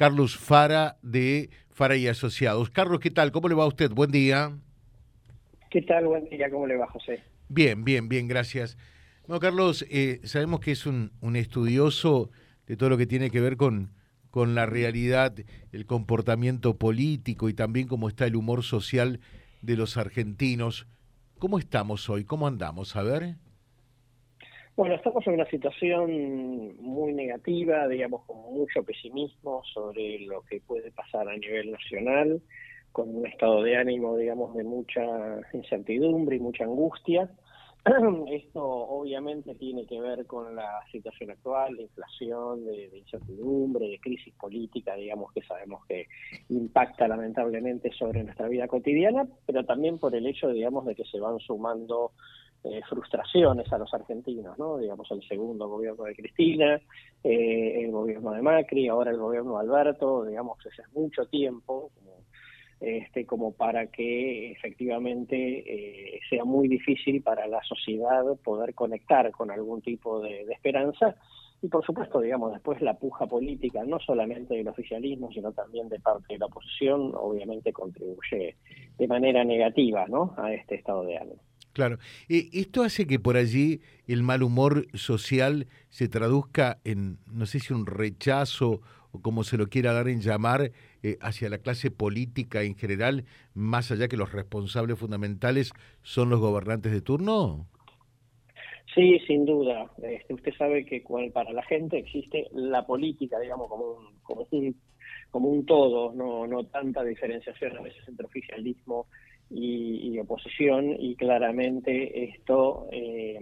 Carlos Fara de Fara y Asociados. Carlos, ¿qué tal? ¿Cómo le va a usted? Buen día. ¿Qué tal? Buen día. ¿Cómo le va, José? Bien, bien, bien, gracias. Bueno, Carlos, eh, sabemos que es un, un, estudioso de todo lo que tiene que ver con, con la realidad, el comportamiento político y también cómo está el humor social de los argentinos. ¿Cómo estamos hoy? ¿Cómo andamos? A ver. Bueno, estamos en una situación muy negativa, digamos, con mucho pesimismo sobre lo que puede pasar a nivel nacional, con un estado de ánimo, digamos, de mucha incertidumbre y mucha angustia. Esto obviamente tiene que ver con la situación actual, de inflación, de, incertidumbre, de crisis política, digamos, que sabemos que impacta lamentablemente sobre nuestra vida cotidiana, pero también por el hecho, digamos, de que se van sumando eh, frustraciones a los argentinos, ¿no? Digamos, el segundo gobierno de Cristina, eh, el gobierno de Macri, ahora el gobierno de Alberto, digamos, ese es mucho tiempo como, este, como para que efectivamente eh, sea muy difícil para la sociedad poder conectar con algún tipo de, de esperanza y por supuesto, digamos, después la puja política, no solamente del oficialismo, sino también de parte de la oposición, obviamente contribuye de manera negativa ¿no? a este estado de ánimo. Claro. ¿Esto hace que por allí el mal humor social se traduzca en, no sé si un rechazo o como se lo quiera dar en llamar, eh, hacia la clase política en general, más allá que los responsables fundamentales son los gobernantes de turno? Sí, sin duda. Este, usted sabe que para la gente existe la política, digamos, como un, como un, como un todo, no, no tanta diferenciación a veces entre oficialismo y, oposición y claramente esto eh,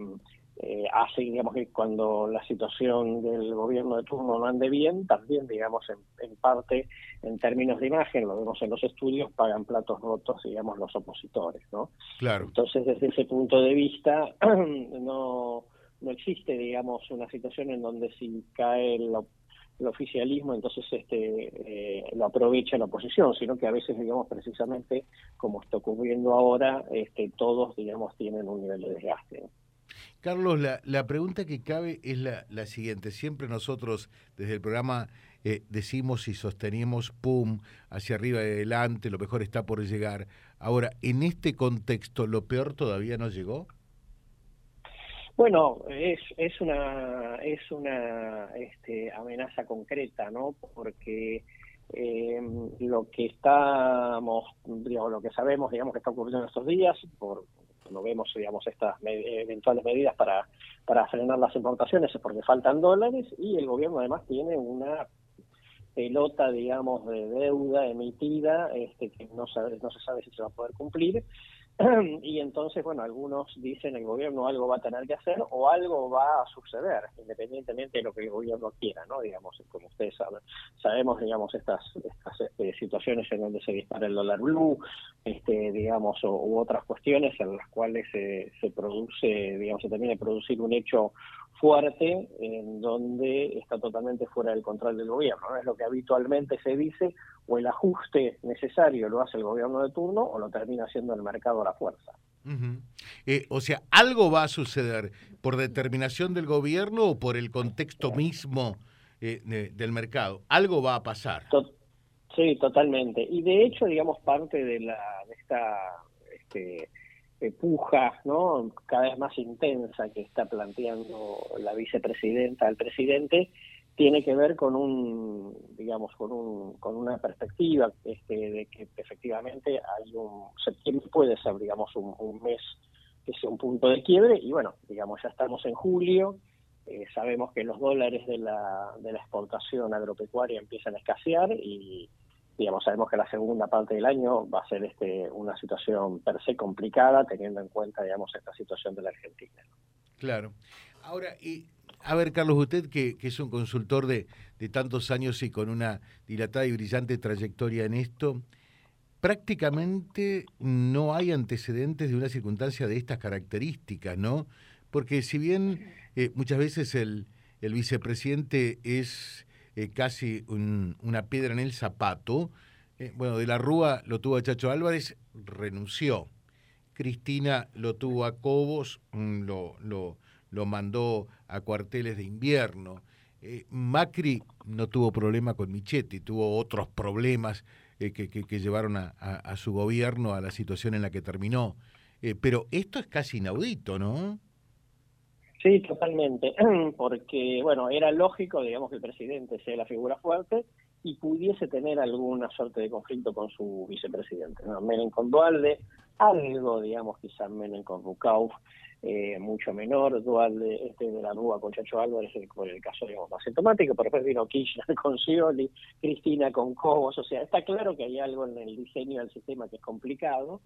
eh, hace digamos que cuando la situación del gobierno de turno no ande bien también digamos en, parte en términos de imagen lo vemos en los estudios pagan platos rotos digamos los opositores no claro. Entonces desde ese punto de vista no no existe digamos una situación en donde si cae el el oficialismo entonces este eh, lo aprovecha la oposición, sino que a veces, digamos, precisamente como está ocurriendo ahora, este, todos, digamos, tienen un nivel de desgaste. Carlos, la, la, pregunta que cabe es la, la, siguiente. Siempre nosotros desde el programa eh, decimos y sostenemos, pum, hacia arriba y adelante, lo mejor está por llegar. Ahora, en este contexto, ¿lo peor todavía no llegó? Bueno, es, es una, es una este, amenaza concreta, ¿no? Porque eh, lo que estamos, digamos, lo que sabemos, digamos, que está ocurriendo en estos días, por cuando vemos, digamos, estas eventuales medidas para, para frenar las importaciones es porque faltan dólares y el gobierno además tiene una pelota, digamos, de deuda emitida este, que no, sabe, no se sabe si se va a poder cumplir y entonces, bueno, algunos dicen el gobierno algo va a tener que hacer o algo va a suceder, independientemente de lo que el gobierno quiera, ¿no? Digamos, como ustedes saben, sabemos, digamos, estas, estas este, situaciones en donde se dispara el dólar blue, este, digamos, o, u otras cuestiones en las cuales se, se produce, digamos, se termina de producir un hecho fuerte en donde está totalmente fuera del control del gobierno. ¿no? Es lo que habitualmente se dice, o el ajuste necesario lo hace el gobierno de turno o lo termina haciendo el mercado a la fuerza. eh, o sea, algo va a suceder por determinación del gobierno o por el contexto mismo eh, de, del mercado. Algo va a pasar. sí, totalmente. Y de hecho, digamos, parte de, la, de esta... Este, puja ¿no? cada vez más intensa que está planteando la vicepresidenta al presidente tiene que ver con un digamos con un con una perspectiva este, de que efectivamente hay un septiembre puede ser digamos un, mes que sea un punto de quiebre y bueno digamos ya estamos en julio eh, sabemos que los dólares de la de la exportación agropecuaria empiezan a escasear y digamos, sabemos que la segunda parte del año va a ser este, una situación per se complicada, teniendo en cuenta, digamos, esta situación de la Argentina. Claro. Ahora, y, a ver, Carlos, usted que, es un consultor de, de, tantos años y con una dilatada y brillante trayectoria en esto, prácticamente no hay antecedentes de una circunstancia de estas características, ¿no? Porque si bien eh, muchas veces el, el vicepresidente es eh, casi una piedra en el zapato. Eh, bueno, de la Rúa lo tuvo a Chacho Álvarez, renunció. Cristina lo tuvo a Cobos, mm, lo, lo, lo mandó a cuarteles de invierno. eh, Macri no tuvo problema con Michetti, tuvo otros problemas que, que, llevaron a, a, su gobierno a la situación en la que terminó. pero esto es casi inaudito, ¿no? Sí, totalmente, porque, bueno, era lógico, digamos, que el presidente sea la figura fuerte y pudiese tener alguna suerte de conflicto con su vicepresidente. ¿no? Menem con Dualde, algo, digamos, quizás Menem con Rukauf, eh, mucho menor, Dualde este de la Rúa con Chacho Álvarez, por el caso, digamos, más sintomático, pero después vino Kirchner con Scioli, Cristina con Cobos, o sea, está claro que hay algo en el diseño del sistema que es complicado,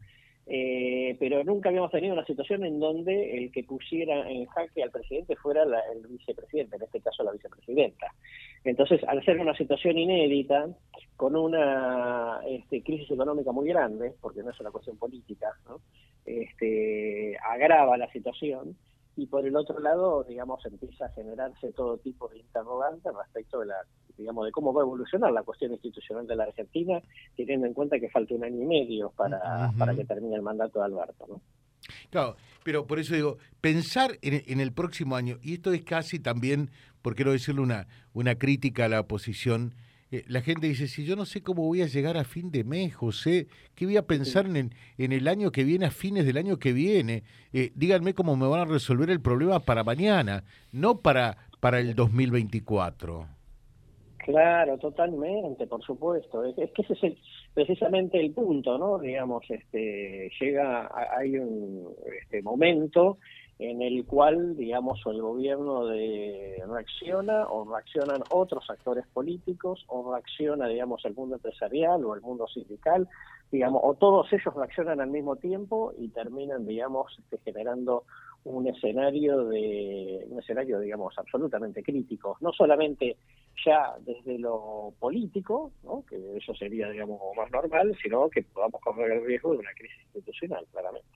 eh, pero nunca habíamos tenido una situación en donde el que pusiera en jaque al presidente fuera el vicepresidente, en este caso la vicepresidenta. Entonces, al ser una situación inédita, con una este, crisis económica muy grande, porque no es una cuestión política, Este, agrava la situación y por el otro lado, digamos, empieza a generarse todo tipo de interrogantes respecto de la, digamos, de cómo va a evolucionar la cuestión institucional de la Argentina, teniendo en cuenta que falta un año y medio para, para que termine el mandato de Alberto, ¿no? Claro, pero por eso digo, pensar en, el próximo año, y esto es casi también, por qué no decirlo, una, una crítica a la oposición, eh, la gente dice, si yo no sé cómo voy a llegar a fin de mes, José, ¿qué voy a pensar en, en el año que viene, a fines del año que viene? Eh, díganme cómo me van a resolver el problema para mañana, no para, para el 2024. Claro, totalmente, por supuesto. Es, que ese es precisamente el punto, ¿no? Digamos, este, llega, hay un este momento en el cual, digamos, el gobierno de, reacciona o reaccionan otros actores políticos o reacciona, digamos, el mundo empresarial o el mundo sindical, digamos, o todos ellos reaccionan al mismo tiempo y terminan, digamos, este, generando un escenario de un escenario digamos absolutamente crítico no solamente ya desde lo político ¿no? que eso sería digamos más normal sino que podamos correr el riesgo de una crisis institucional claramente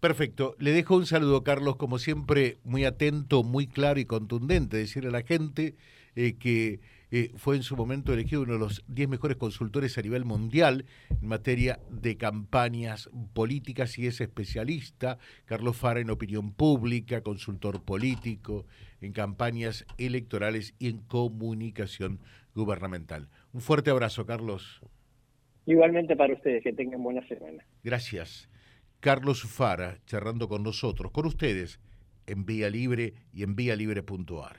Perfecto. Le dejo un saludo, Carlos, como siempre, muy atento, muy claro y contundente. Decirle a la gente eh, que eh, fue en su momento elegido uno de los 10 mejores consultores a nivel mundial en materia de campañas políticas y es especialista. Carlos Fara en opinión pública, consultor político, en campañas electorales y en comunicación gubernamental. Un fuerte abrazo, Carlos. Igualmente para ustedes, que tengan buena semana. Gracias. Carlos Fara charlando con nosotros, con ustedes, en Vía Libre y en víalibre.ar